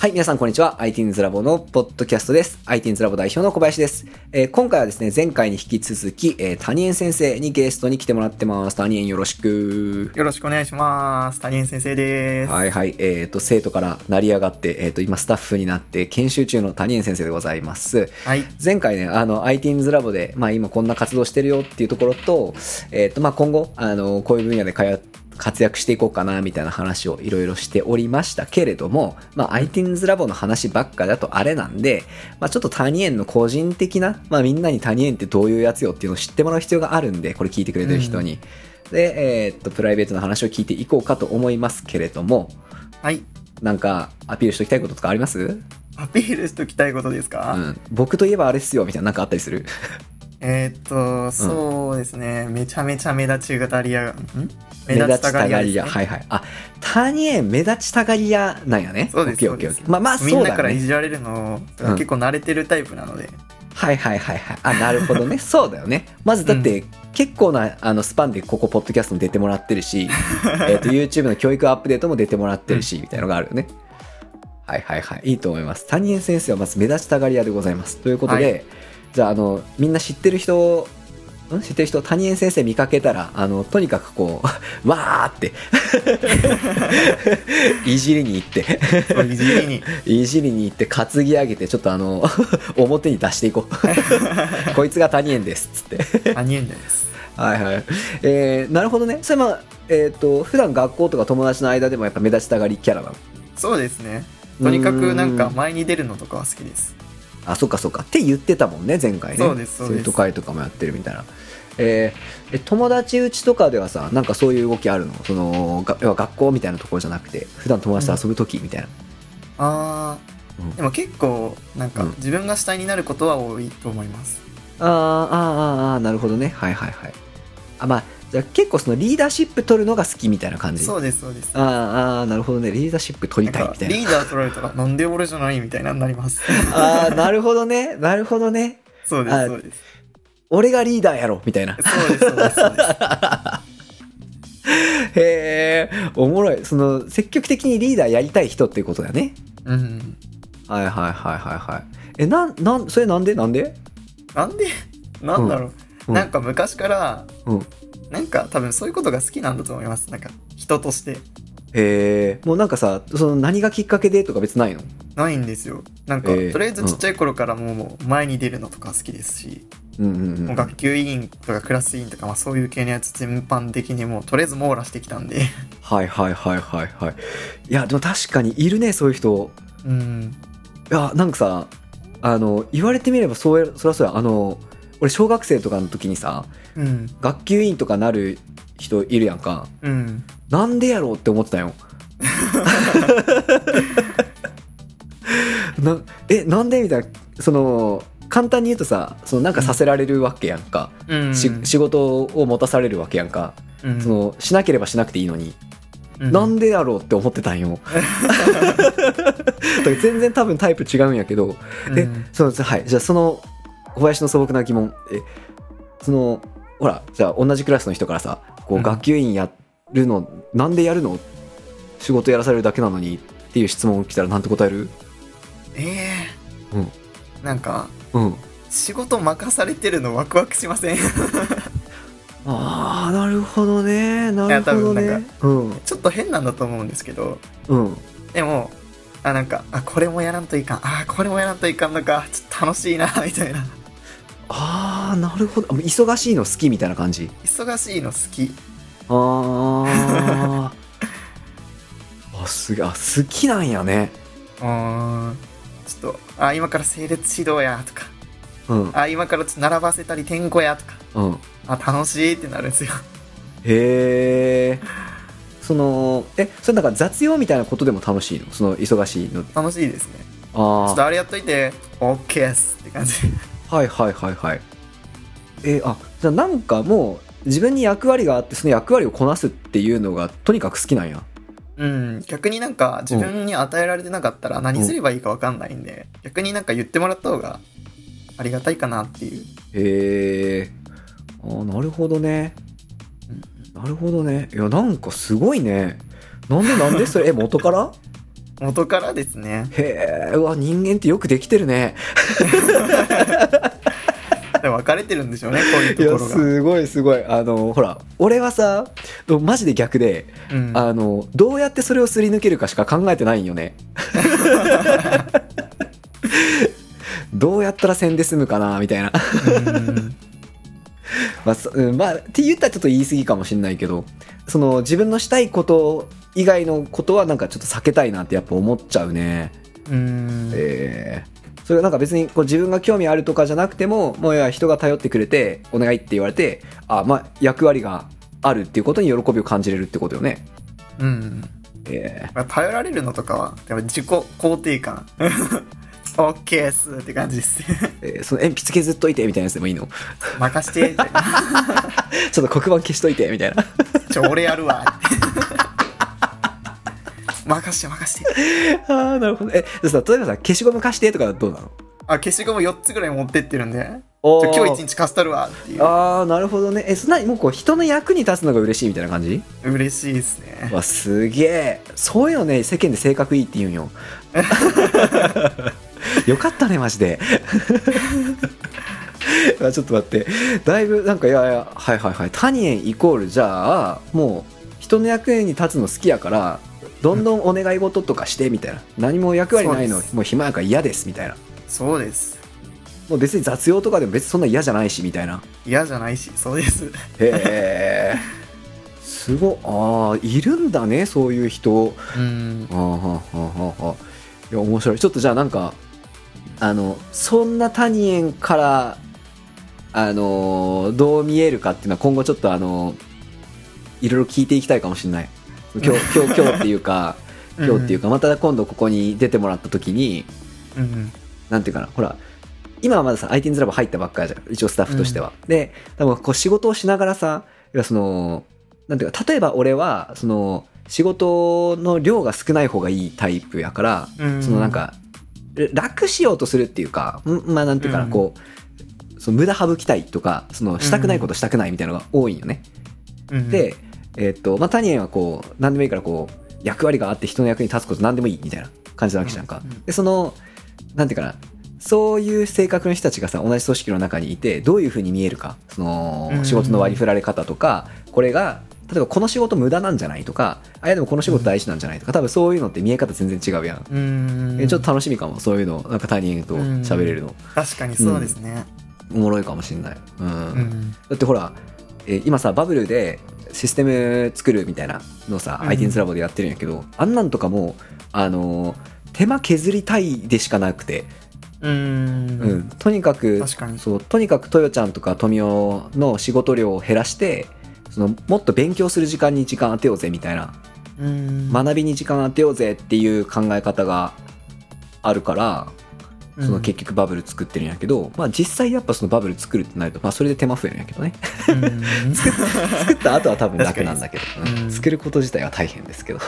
はい、皆さんこんにちは。ITINS ラボのポッドキャストです。ITINS ラボ代表の小林です。えー今回はですね、前回に引き続き、えー、谷園先生にゲストに来てもらってます。谷園よろしく。よろしくお願いします。谷井先生です。はいはい。えっ、と、生徒から成り上がって、えっ、と、今スタッフになって研修中の谷園先生でございます。はい。前回ね、あの、ITINS ラボで、まあ今こんな活動してるよっていうところと、えっ、と、まあ今後、あの、こういう分野で通って、活躍していこうかなみたいな話をいろいろしておりましたけれども、まあ、ITINS ラボの話ばっかだとあれなんで、まあ、ちょっと谷園の個人的な、まあ、みんなに谷園ってどういうやつよっていうのを知ってもらう必要があるんで、これ聞いてくれてる人に。で、えーっと、プライベートな話を聞いていこうかと思いますけれども、はい。なんかアピールしておきたいこととかあります？アピールしときたいことですか、うん。僕といえばあれっすよ、みたいななんかあったりする？えーっと、そうですね。めちゃめちゃ目立ちがり屋。ん？目立ちたがり屋。ねはいはい。あ、谷園目立ちたがり屋なんやね。そうですオッケーオッケーオッケーそうですまあまあ、みんなからい。じられるの結構慣れてるタイプなので。はいはいはいはい。あ、なるほどね。そうだよね。まずだって、結構なあのスパンでここ、ポッドキャストも出てもらってるし、えっと、YouTube の教育アップデートも出てもらってるし、みたいなのがあるよね。はいはいはい。いいと思います。谷園先生はまず目立ちたがり屋でございます。ということで、はじゃあ、あの、みんな知ってる人、ん？知ってる人、谷園先生見かけたら、あの、とにかくこう、わーって、いじりに行って、いじりに。いじりに行って担ぎ上げてちょっとあの表に出していこうこいつが谷園ですっつって谷園です。はいはいえー、なるほどねそれまあえっ、と普段学校とか友達の間でもやっぱ目立ちたがりキャラなの？そうですね。とにかくなんか前に出るのとかは好きです。あそっかそっか。って言ってたもんね前回ね。そうですそうです。生徒会とかもやってるみたいな。えーえ友達うちとかではさなんかそういう動きあるの？そのが要は学校みたいなところじゃなくて普段友達と遊ぶ時みたいな、あうん。ー、でも結構なんかうん。自分が主体になることは多いと思います。あーあーあーあーなるほどね。はいはいはい。あまあじゃあ結構そのリーダーシップ取るのが好きみたいな感じ？そうですそうです。あーあーなるほどね。リーダーシップ取りたいみたいな。リーダー取られたらなんで俺じゃないみたいなになります。ああなるほどね。なるほどね。そうですあそうです。俺がリーダーやろみたいな。そうですそうです。そうです。へえおもろい。その積極的にリーダーやりたい人っていうことだよね。うん。はいはいはいはいはい。えなんなんそれなんで？なんで？なんで？なんだろう、うん。なんか昔からうんなんか多分そういうことが好きなんだと思います。なんか人として。へえもうなんかさその何がきっかけでとか別ないの？ないんですよ。なんか、えー。とりあえずちっちゃい頃からもう前に出るのとか好きですし、うんうんうん。もう学級委員とかクラス委員とか、まあ、そういう系のやつ全般的にもうとりあえず網羅してきたんで。はいはいはいはいはい。いやでも確かにいるねそういう人。うん。いやなんかさあの言われてみればそうやそりゃそうや。あの俺小学生とかの時にさうん。学級委員とかなる人いるやんか。うん。なんでやろうって思ってたよ。なえなんでみたいな。その簡単に言うとさそのなんかさせられるわけやんか、うん。し仕事を持たされるわけやんか、うん。そのしなければしなくていいのに、うん。なんでやろうって思ってたんよ。全然多分タイプ違うんやけど。えうん。そうですはい。じゃあその小林の素朴な疑問。えそのほらじゃあ同じクラスの人からさこううん。学級委員やるの、なんでやるの？仕事やらされるだけなのにっていう質問来たらなんて答える？ええうん。なんかうん。仕事任されてるのワクワクしません？ああなるほどね。なるほどいやねうん。ちょっと変なんだと思うんですけどうん。でもあなんかあこれもやらんといかん。あこれもやらんといかんのか。ちょっと楽しいなみたいなああなるほど。あ忙しいの好きみたいな感じ？忙しいの好き。あー。あすげえあ好きなんやね。うー。んちょっとあ今から整列指導やとか。うん。あ今からちょっと並ばせたり点呼やとか。うん。あ楽しいってなるんですよ。へえそのえそれなんか雑用みたいなことでも楽しいの？その忙しいの。楽しいですね。ちょっあとあれやっといて。OK っすって感じ。あはいはいはいはい。えあじゃあなんかもう自分に役割があってその役割をこなすっていうのがとにかく好きなんや。うん逆になんか自分に与えられてなかったら何すればいいか分かんないんで、逆になんか言ってもらった方がありがたいかなっていう。へえあなるほどね。なるほどね。いやなんかすごいね。なんでなんでそれ？え元から？元からですね。へえ、うわ、人間ってよくできてるね。分かれてるんでしょうね、こういうところが。すごいすごい。あの、ほら、俺はさ、マジで逆で、うん、あの、どうやってそれをすり抜けるかしか考えてないんよね。どうやったら線で済むかな、みたいな。う んまあ、そうんまあ、って言ったらちょっと言い過ぎかもしれないけど、その自分のしたいこと以外のことはなんかちょっと避けたいなってやっぱ思っちゃうね。うんえーそれはなんか別にこう自分が興味あるとかじゃなくても、もういや人が頼ってくれて、お願いって言われて、あ、まあ役割があるっていうことに喜びを感じれるってことよね。うん。えまあ頼られるのとかは、やっぱ自己肯定感。オッケーっすって感じです。ー えーその鉛筆削っといてみたいなやつでもいいの？任して、みたいな。ちょっと黒板消しといてみたいな。ちょ、俺やるわ。任して任して。ああ、なるほど。え、でさ、例えばさ、消しゴム貸してとかどうなの？あ、消しゴム4つぐらい持ってってるんで、今日一日貸したるわっていう。ああ、なるほどね。え、そんなにもうこう人の役に立つのが嬉しいみたいな感じ？嬉しいですね。わ、すげえ。そういうのね、世間で性格いいって言うんよ。よかったね、マジで。あちょっと待って。だいぶ、なんか、いやいや、はいはいはい。タニエンイコール、じゃあ、もう、人の役に立つの好きやから、どんどんお願い事とかして、みたいな。何も役割ないのもう暇やから嫌です、みたいな。そうです。もう別に雑用とかでも別にそんな嫌じゃないし、みたいな。嫌じゃないし、そうです。へえ。すごああいるんだねそういう人うん。ああはあはあはあいや面白いちょっとじゃあなんかあのそんなタニエンからあのーどう見えるかっていうのは今後ちょっとあのいろいろ聞いていきたいかもしれない。今日 今日今日っていうか今日っていうかまた今度ここに出てもらった時にうん。なんていうかなほら今はまださ IT's ラボ入ったばっかりじゃん一応スタッフとしては、で多分こう仕事をしながらさいやそのなんていうか例えば俺はその仕事の量が少ない方がいいタイプやから、うん。そのなんか楽しようとするっていうかんまあなんていうかな、うん。こうその無駄省きたいとかそのしたくないことしたくないみたいなのが多いんよね、うん、で、えっとまあ、タニエンはこう何でもいいからこう役割があって人の役に立つこと何でもいいみたいな感じなわけじゃんか、でそのなんていうかなそういう性格の人たちがさ同じ組織の中にいてどういうふうに見えるか。そのうん。仕事の割り振られ方とかこれが例えばこの仕事無駄なんじゃないとかあいやでもこの仕事大事なんじゃないとか多分そういうのって見え方全然違うやん、うん。えちょっと楽しみかもそういうの。なんかタニエンと喋れるの、確かにそうですね。おもろいかもしんない、うん。うん。だってほら、えー今さバブルでシステム作るみたいなのさ、うん。IT's ラボでやってるんやけどあんなんとかもあのー手間削りたいでしかなくて、うん。うん。とにかく確かに。そうとにかくトヨちゃんとか富雄の仕事量を減らしてそのもっと勉強する時間に時間当てようぜみたいなうん。学びに時間当てようぜっていう考え方があるからうんその結局バブル作ってるんやけど、まあ実際やっぱそのバブル作るってなると、まあそれで手間増えるんやけどね。うん 作った後は多分楽なんだけど、作ること自体は大変ですけど。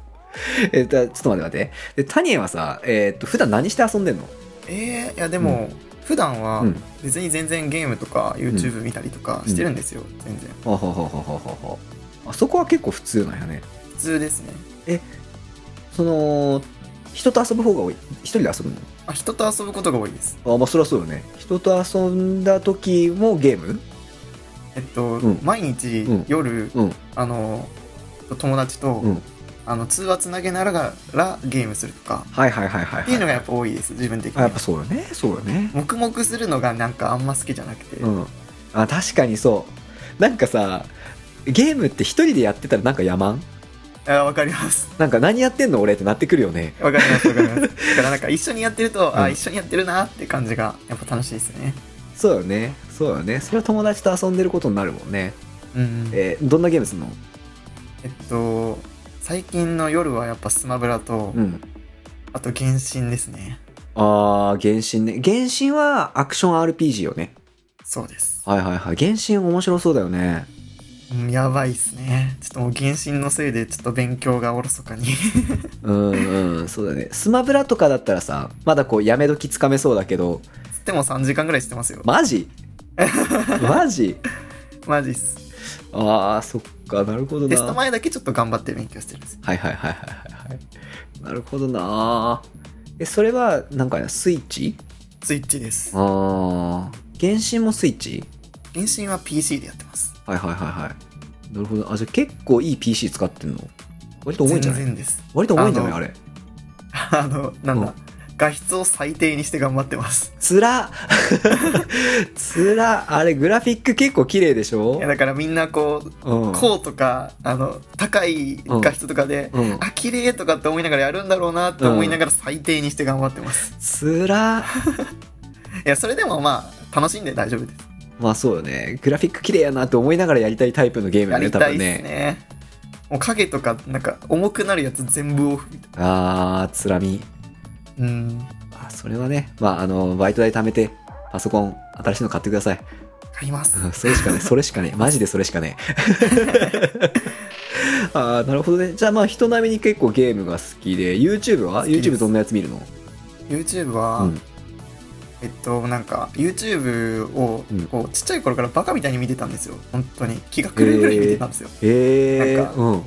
えっと、ちょっと待って待って。で、タニエはさ、えっと、普段何して遊んでんの？えー、いやでも、普段はうん。別に全然ゲームとか YouTube 見たりとかしてるんですよ、全然。ほうほうほうほうほうほうほうあそこは結構普通なんやね。普通ですね。その、人と遊ぶ方が多い？一人で遊ぶの？あ人と遊ぶことが多いです。あ、まあそりゃそうよね。人と遊んだ時もゲーム？えっと、うん。毎日うん。夜、うん。あの友達と、うん。あの通話つなげながらゲームするとかはいはいはいはい、はい。っていうのがやっぱ多いです自分的にあやっぱそうよね。そうよね。黙々するのがなんかあんま好きじゃなくて、うん。あ、確かにそう。なんかさ、ゲームって一人でやってたらなんか野蛮あわかりますなんか何やってんの？俺ってなってくるよね。わかりますわかります だからなんか一緒にやってると、うんあ一緒にやってるなって感じがやっぱ楽しいですねそうよね。そうよね。それは友達と遊んでることになるもんね。うんえーどんなゲームすんの？えっと最近の夜はやっぱスマブラと、うん。あと原神ですねあー、原神ね。原神はアクション RPG よね。そうです、はいはいはい。原神面白そうだよね。うん、やばいっすねちょっともう原神のせいでちょっと勉強がおろそかに うんうん、そうだね。スマブラとかだったらさ、まだこうやめ時つかめそうだけど、つっても3時間ぐらいしてますよマジ？マジ？マジっすあー、そっか、なるほどな。テスト前だけちょっと頑張って勉強してるんですはいはいはいはいはいなるほどな。えそれはなんかスイッチ？スイッチです。ああ原神もスイッチ？原神は PC でやってます。はいはいはいはい。なるほど。あじゃあ結構いい PC 使ってんの？割と重いんじゃない？全然です。割と重いんじゃない？あれ。あのなんだ、うん画質を最低にして頑張ってます。つら つらあれグラフィック結構綺麗でしょ？いやだからみんなこううん。こうとかあの高い画質とかで、うん。あ綺麗とかって思いながらやるんだろうなって思いながら最低にして頑張ってます、つら いやそれでもまあ楽しんで大丈夫です。まあそうよね。グラフィック綺麗やなって思いながらやりたいタイプのゲームよねやりたい多分ね。ですね。もう影とかなんか重くなるやつ全部オフみたいあーつらみ。なうん。あそれはねまああのバイト代貯めてパソコン新しいの買ってください。買います。うんそれしかね それしかねマジでそれしかね。あーなるほどね。じゃあまあ人並みに結構ゲームが好きで YouTube は？YouTube どんなやつ見るの？YouTube は、うん。えっとなんか YouTube をうん。こうちっちゃい頃からバカみたいに見てたんですよ。本当に。気が狂うぐらい見てたんですよ、へえなんかうん。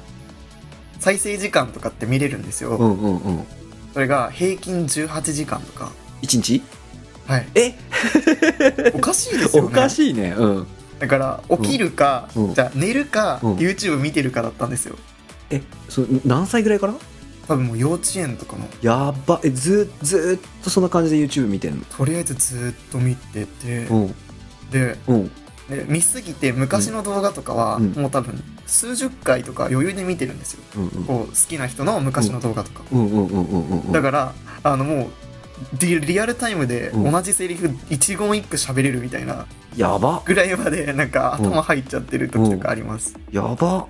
再生時間とかって見れるんですよ、うんうんうんそれが平均18時間とか。1日？はい。え？おかしいですよね。おかしいね。うん。だから起きるか、うん。じゃあ寝るか、うん。YouTube 見てるかだったんですよ。えそ何歳ぐらいから？多分もう幼稚園とかの。やば。えずずーっとそんな感じで YouTube 見てんの？とりあえずずーっと見てて、うん。でうんで見すぎて昔の動画とかは、うん。もう多分数十回とか余裕で見てるんですよ。うんうん。こう好きな人の昔の動画とか、うんうんうんうんうんうんだからあのもうリリアルタイムでうん。同じセリフ一言一句喋れるみたいなやば。ぐらいまでなんかうん頭入っちゃってる時とかあります、やば。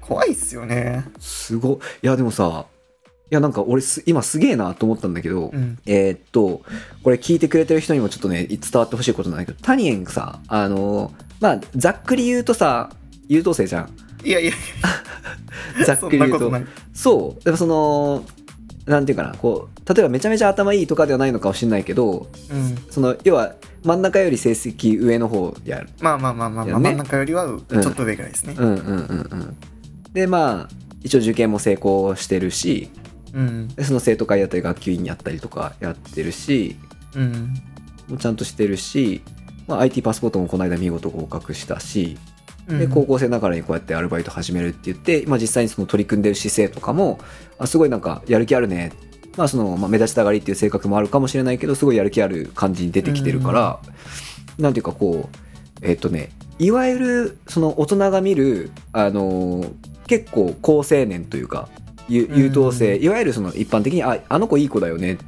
怖いっすよね。すご。いいやでもさいやなんか俺す今すげえなと思ったんだけど、うん。えーっとこれ聞いてくれてる人にもちょっとね伝わってほしいことなんだけどタニエンさあのまあざっくり言うとさ優等生じゃん。いやいや。ざっそくり言うと。そう。でもそのなんていうかなこう例えばめちゃめちゃ頭いいとかではないのかもしれないけどうん。その要は真ん中より成績上の方やる。まあまあまあまあ、ね。真ん中よりはちょっと上ぐらいですね。うんうんうんうん。でまあ一応受験も成功してるしうん。でその生徒会やったり学級委員やったりとかやってるしうん。もうちゃんとしてるし、まあ、IT パスポートもこの間見事合格したしうん。で高校生ながらにこうやってアルバイト始めるって言って、まあ、実際にその取り組んでる姿勢とかもあすごいなんかやる気あるね、まあそのまあ、目立ちたがりっていう性格もあるかもしれないけどすごいやる気ある感じに出てきてるから、なんていうかこうえっとねいわゆるその大人が見る、あのー結構高青年というかゆ優等生、うんいわゆるその一般的にああの子いい子だよね。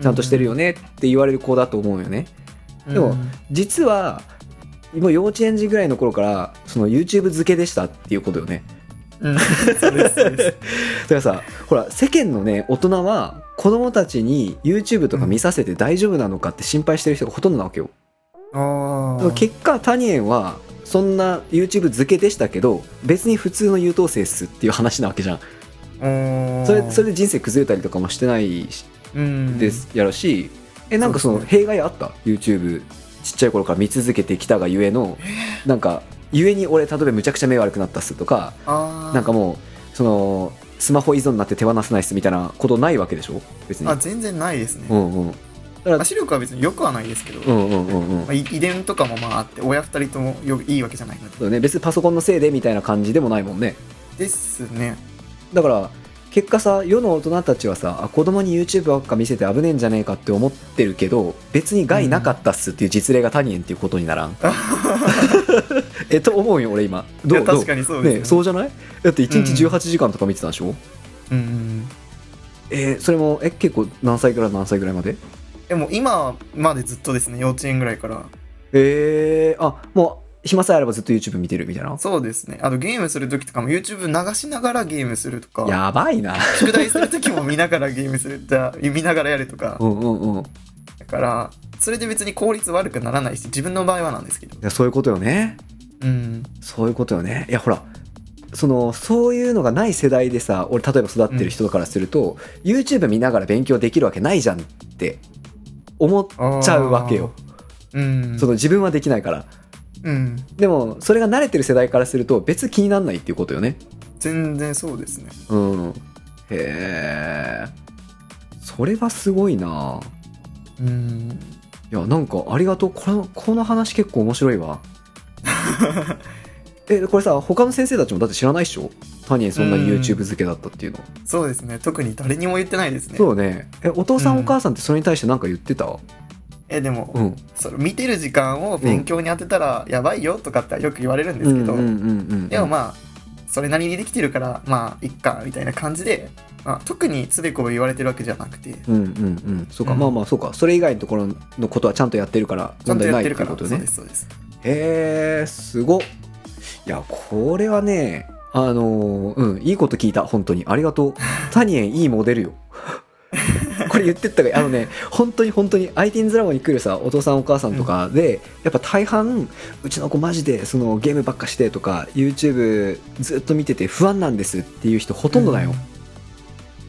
ちゃんとしてるよね。って言われる子だと思うよね。でも実はもう幼稚園児ぐらいの頃からその YouTube 漬けでしたっていうことよね。うん、うん、そうですそうです。だからさほら世間のね大人は子供たちに YouTube とか見させて大丈夫なのかって心配してる人がほとんどなわけよ。あだから結果タニエンはそんな YouTube 漬けでしたけど別に普通の優等生っすっていう話なわけじゃん。あそれそれで人生崩れたりとかもしてないですやろしえなんかその弊害あった？YouTube ちっちゃい頃から見続けてきたがゆえのなんかゆえに俺例えばむちゃくちゃ目悪くなったっすとかなんかもうそのスマホ依存になって手放せないっすみたいなことないわけでしょ？別に。あ全然ないですね、うんうん。だから視力は別に良くはないですけど、うんうんうんうん。まあ、い遺伝とかもまああって親二人ともよいいわけじゃないので。そうね。別にパソコンのせいでみたいな感じでもないもんね。ですねだから結果さ世の大人たちはさあ子供に YouTube ばっか見せて危ねえんじゃねえかって思ってるけど別に害なかったっすっていう実例がタニエンっていうことにならん、えと思うよ俺今。どう確かにそうですよね。ねそうじゃない？だって1日うん18時間とか見てたんでしょ、うん。うん。えーそれもえ結構何歳から何歳ぐらいまで？でも今までずっとですね幼稚園ぐらいから。えー、あもう暇さえあればずっと YouTube 見てるみたいな。そうですね。あのゲームする時とかも YouTube 流しながらゲームするとか。やばいな。宿題する時も見ながらゲームする。じゃあ見ながらやるとか。うんうんうん。いだからそれで別に効率悪くならないし自分の場合はなんですけど。やそういうことよね。うん。そういうことよね。いやほらそのそういうのがない世代でさ俺例えば育ってる人からすると、YouTube 見ながら勉強できるわけないじゃんって思っちゃうわけよ、うん。その自分はできないからうん。でもそれが慣れてる世代からすると別に気にならないっていうことよね。全然そうですね。うん。へえそれはすごいな。うん。いやなんかありがとう。このこの話結構面白いわ。えこれさ他の先生たちもだって知らないっしょ？タニエそんなに YouTube 漬けだったっていうの。そうですね。特に誰にも言ってないですね。そうね。えお父さんお母さんってそれに対して何か言ってた？えでも、うん。それ見てる時間を勉強に当てたらやばいよとかってよく言われるんですけど、でもまあそれなりにできてるからまあいっかみたいな感じで、まあ、特につべこべ言われてるわけじゃなくて。うんうんうん。そうか、うん。まあまあそうか。それ以外のところのことはちゃんとやってるからちゃんとやってるからそう問題ないっていうことね。ですそうです。へえすごっ。いやこれはねあのーうんいいこと聞いた本当に。ありがとう。タニエンいいモデルよこれ言ってったあのね本当に本当に IT's ラボに来るさお父さんお母さんとかで、やっぱ大半うちの子マジでそのゲームばっかしてとか YouTube ずっと見てて不安なんですっていう人ほとんどだよ、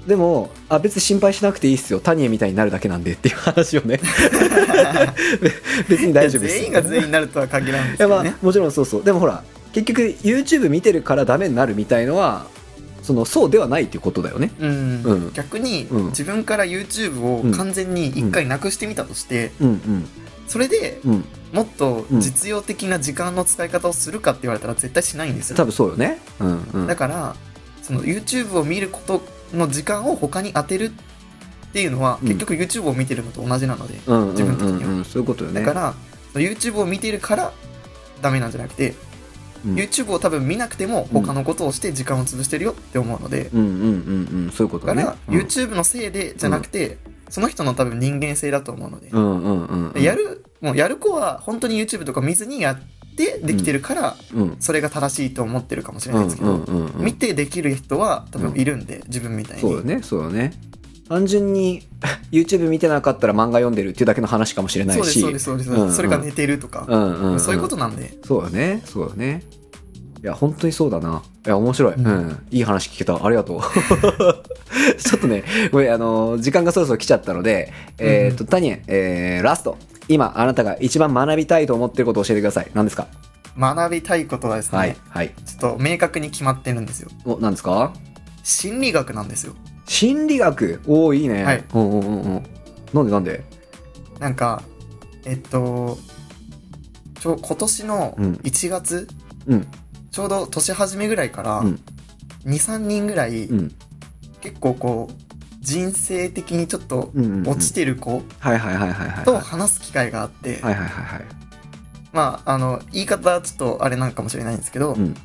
でもあ別に心配しなくていいっすよタニエみたいになるだけなんでっていう話をね。別に大丈夫です。全員が全員になるとは限らんですいやまあもちろんそうそう。でもほら結局 YouTube 見てるからダメになるみたいのはそのそうではないっていうことだよね。うん。うん。逆にうん。自分から YouTube を完全に一回なくしてみたとして、うんそれでうん。うんもっと実用的な時間の使い方をするかって言われたら絶対しないんですよ。多分そうよね。うんうん。だからその YouTube を見ることの時間を他に当てるっていうのは、うん。結局 YouTube を見てるのと同じなので、うんうん自分的には。うんうんそういうことよね。だから YouTube を見てるからダメなんじゃなくて、うん。YouTube を多分見なくても他のことをして時間を潰してるよって思うので、うんうんうんうん。そういうことだね。だから、うん。YouTube のせいでじゃなくて、その人の多分人間性だと思うので、うんうんうんうん。やるもうやる子は本当に YouTube とか見ずにやってできてるから、うん。それが正しいと思ってるかもしれないですけど、見てできる人は多分いるんで、自分みたいに。そうよねそうよね単純に YouTube 見てなかったら漫画読んでるっていうだけの話かもしれないし。そうですそうですそうです、うんうん。それが寝てるとか、うんうんうん。そういうことなんで。そうよねそうよね。いや本当にそうだな。いや面白い、ううん。んいい話聞けた。ありがとう。ちょっとねごめんあの時間がそろそろ来ちゃったのでえーっと、タニエン、えーラスト。今あなたが一番学びたいと思ってることを教えてください。何ですか？学びたいことはですね、はいはい。ちょっと明確に決まってるんですよ。お何ですか？心理学なんですよ心理学おおいいね、はい。うんうんうんうん。なんでなんで？なんかえっとちょ今年のうん。1月、うん。ちょうど年始めぐらいからうん。23人ぐらい、うん。結構こう人生的にちょっと落ちてる子はいはいはいはいはいと話す機会があって、はいはいはいはい。まああの言い方はちょっとあれなんかもしれないんですけど、うん。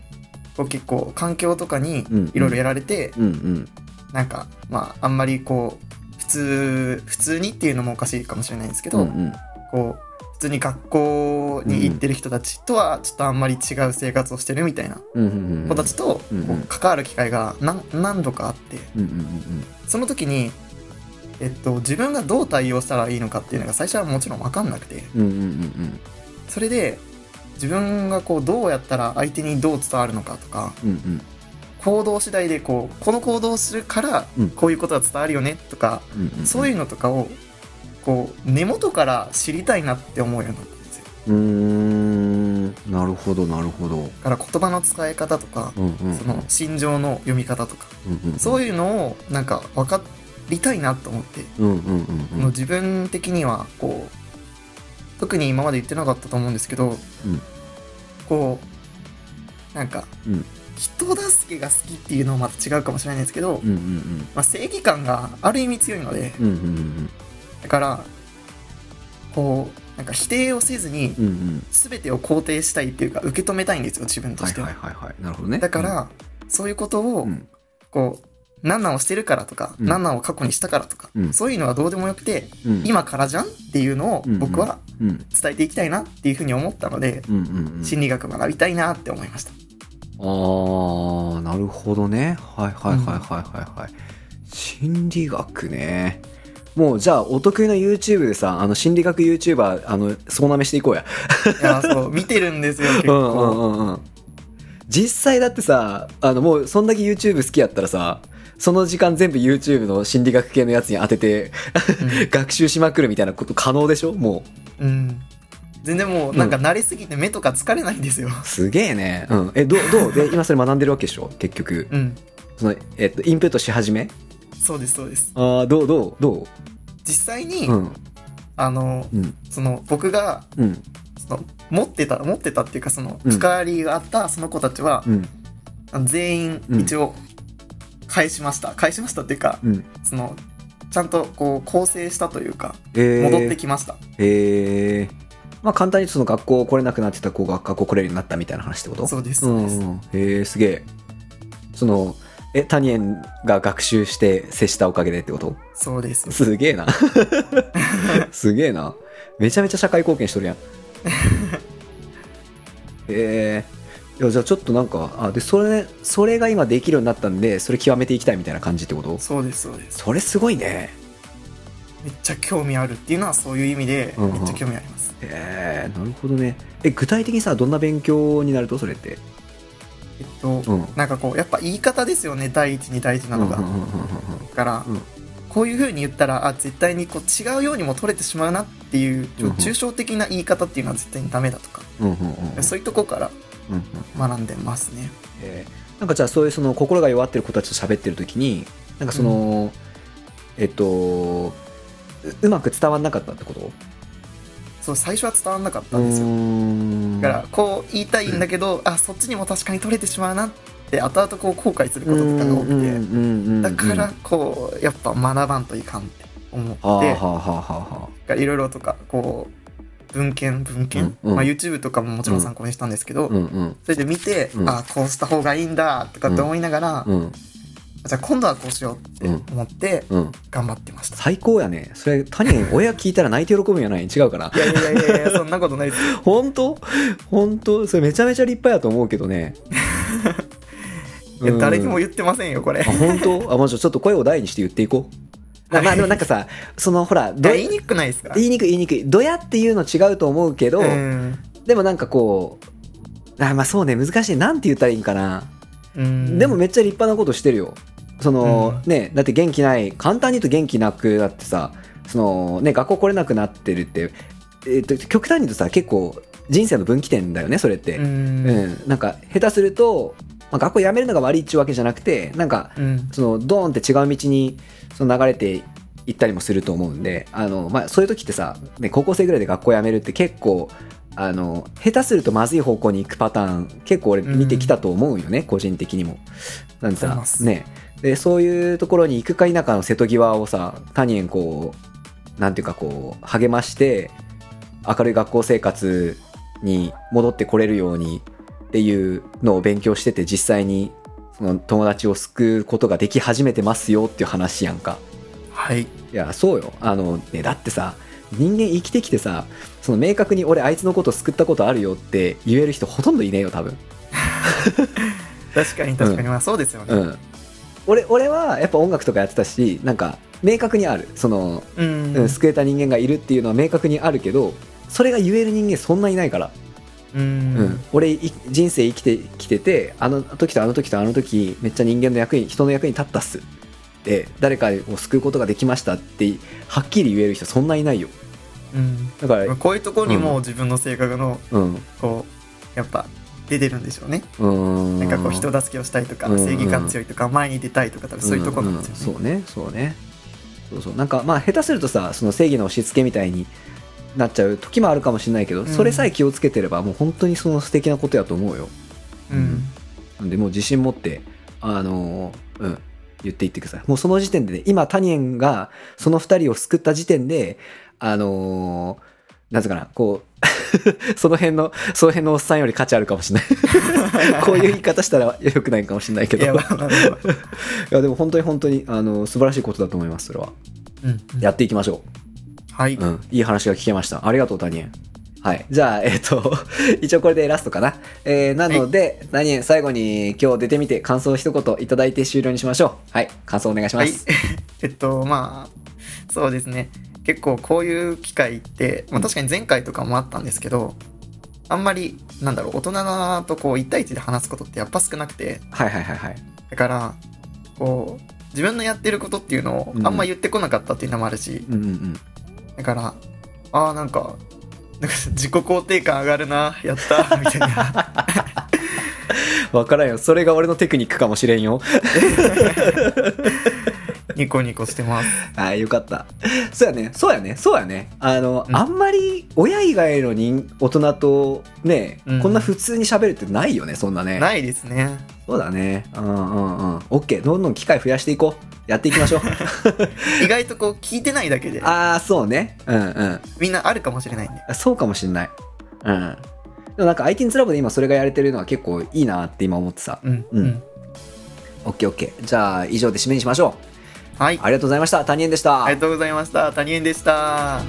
結構環境とかにうん。いろいろやられて、うんうんなんかまああんまりこう普通普通にっていうのもおかしいかもしれないんですけど、うんうん。こう普通に学校に行ってる人たちとはちょっとあんまり違う生活をしてるみたいな子たちと関わる機会が何何度かあって。その時に、えっと、自分がどう対応したらいいのかっていうのが最初はもちろん分かんなくて。それで自分がこうどうやったら相手にどう伝わるのかとかうんうん行動次第でこうこの行動をするからうん。こういうことが伝わるよねとか、そういうのとかをこう根元から知りたいなって思うようになったんですよ。うーん。なるほどなるほど。だから言葉の使い方とか、うんうんその心情の読み方とか、うんうんそういうのをなんか分かりたいなと思って、うんうんうんうん。もう自分的にはこう特に今まで言ってなかったと思うんですけど、うん。こうなんか、うん人助けが好きっていうのはまた違うかもしれないんですけど、うんうんまあ、正義感がある意味強いのでうんうんうんだからこうなんか否定をせずにうんうん。全てを肯定したいっていうか受け止めたいんですよ自分とはいして。は。はいはいはい。なるほどね。だから、そういうことを、うん。こう何なんをしてるからとか、うん。何なんを過去にしたからとか、うん。そういうのはどうでもよくて、うん。今からじゃんっていうのをうん。僕はうん。伝えていきたいなっていうふうに思ったので、うんうんうん。心理学学びたいなって思いました。あーなるほどね。はいはいはいはいはいはい。心理学ね。もうじゃあお得意の YouTube でさあの心理学 YouTuber あの総なめしていこうや。いや、そう、見てるんですよ、結 うんうん構。うんうん。実際だってさあのもうそんだけ YouTube 好きやったらさその時間全部 YouTube の心理学系のやつに当てて 学習しまくるみたいなこと可能でしょ？もう。ん。うん全然もう、なんか慣れすぎて目とか疲れないんですよ。うすげえねうんえどうどう？で今それ学んでるわけでしょ？結局うん。その、えっと、インプットし始め？そうですそうですああ、どうどう？ど実際に、ううん。あのうん。その僕がうん。その持ってた持ってたっていうかそのうん関わりがあったその子たちは、うん。全員うん一応返しました、返しましたっていうかうん。そのちゃんとこう構成したというかえー、戻ってきました、えー。まあ簡単にその学校来れなくなってた子が学校来れるようになったみたいな話ってこと？そうですそうです、ん。へえ、すげえ。その、え、タニエンが学習して接したおかげでってこと？そうですすげえな。すげえな。めちゃめちゃ社会貢献しとるやん。えー。いやじゃあちょっとなんか、あ、で、それ、それが今できるようになったんで、それ極めていきたいみたいな感じってこと？そうですそうですそれすごいね。めっちゃ興味あるっていうのはそういう意味でうんうんめっちゃ興味あります、えー、なるほどね。え、具体的にさ、どんな勉強になるとそれって？えっと、うん。なんかこうやっぱ言い方ですよね第一に大事なのが、うんうんうんうんうんだから、うん。こういう風に言ったらあ絶対にこう違うようにも取れてしまうなっていうちょうんうん。抽象的な言い方っていうのは絶対にダメだとか、うんうんうんうん。そういうとこからうんうん学んでますね。えー。なんかじゃあそういうその心が弱ってる子たちと喋ってる時になんかその、えっとううまく伝わんなかったってこと？そう最初は伝わんなかったんですよ。よだからこう言いたいんだけど、あそっちにも確かに取れてしまうなって後々こう後悔することとかが多くて。だからこうやっぱ学ばんといかんって思って。いろいろとかこう文献文献、うんうん。まあ、YouTube とかももちろん参考にしたんですけど、うんうん。それで見て、うん。あこうした方がいいんだとかって思いながら、うんじゃあ今度はこうしようって思ってうん。頑張ってました、最高やね。それ他人親聞いたら泣いて喜ぶんやない違うかな。いやいやいやいやそんなことないです。本当？本当？それめちゃめちゃ立派やと思うけどね。いや誰にも言言ってませんよこれ。あ本当？あもうちょちょっと声を大にして言っていこう。なまあでもなんかさそのほらど言いにくくないですか？言いにくい言いにくい。ドヤっていうの違うと思うけど、うん。でもなんかこうあまあそうね難しい。なんて言ったらいいんかな、うん。でもめっちゃ立派なことしてるよその、ねだって元気ない簡単に言うと元気なくなってさそのね学校来れなくなってるって、えっと極端に言うとさ結構人生の分岐点だよねそれって、ううん。んなんか下手すると、まあ、学校辞めるのが悪いっちゅうわけじゃなくてなんかうん。そのドーンって違う道にその流れていったりもすると思うんであの、まあ、そういう時ってさ、ね、高校生ぐらいで学校辞めるって結構あの下手するとまずい方向に行くパターン結構俺見てきたと思うよね、個人的にも。なんでさねでそういうところに行くか否かの瀬戸際をさ他人こうなんていうかこう励まして明るい学校生活に戻ってこれるようにっていうのを勉強してて実際にその友達を救うことができ始めてますよっていう話やんか。はいいやそうよあのねだってさ人間生きてきてさその明確に俺あいつのこと救ったことあるよって言える人ほとんどいねえよ多分。確かに確かに、まあそうですよねうん。俺俺はやっぱ音楽とかやってたしなんか明確にある。その、うん。うん救えた人間がいるっていうのは明確にあるけどそれが言える人間そんないないから。うん。うん、俺い人生生きてきててあの時とあの時とあの時めっちゃ人間の役に人の役に立ったっす。で誰かを救うことができましたってはっきり言える人そんないないよ。うん。だからこういうところにも自分の性格のうん。こうやっぱ出てるんでしょうね。うん。なんかこう人助けをしたいとかうん。正義感強いとか前に出たいとか多分そういうところなんですよね。うんうんそうね。そうね。そうそう。なんかまあ下手するとさその正義の押し付けみたいになっちゃう時もあるかもしれないけど、ん。それさえ気をつけてればもう本当にその素敵なことやと思うよ。うん。なんでもう自信持ってあのーうん。言っていってください。もうその時点でね今タニエンがその二人を救った時点であのーなんつうかなこう その辺のその辺のおっさんより価値あるかもしれない。こういう言い方したらよくないかもしれないけど。いやまあまあまあ いやでも本当に本当にあの素晴らしいことだと思いますそれは。うんうん。やっていきましょはい、う、うん、いい話が聞けました。ありがとうタニエン。はい。じゃあえっ、と一応これでラストかな。えー、なので、タニエン最後に今日出てみて感想を一言いただいて終了にしましょう。はい。感想お願いしまはい。す、えっとまあそうですね結構こういう機会って、まあ、確かに前回とかもあったんですけどあんまりなんだろう大人とこう1対1で話すことってやっぱ少なくて。はいはいはいはい。だからこう自分のやってることっていうのをうん。あんま言ってこなかったっていうのもあるし、うんうんうん。だからああなんかなんか自己肯定感上がるなやったみたいな。わからんよ。それが俺のテクニックかもしれんよ。ニコニコしてます。はい、よかった。そうやね、そうやね、そうやね。あの、うんあんまり親以外の人大人とね、うんこんな普通に喋るってないよね、そんなね。ないですね。そうだね。うんうんうん。オッケー、どんどん機会増やしていこう。やっていきましょう。意外とこう聞いてないだけで、ああ、そうね。うんうん。みんなあるかもしれないんで。そうかもしんない。うん。でもなんか IT's ラボで今それがやれてるのは結構いいなって今思ってさ。うん。うんうん。オッケーオッケー。じゃあ以上で締めにしましょう。はい。ありがとうございました。谷円でした。ありがとうございました。谷園でした。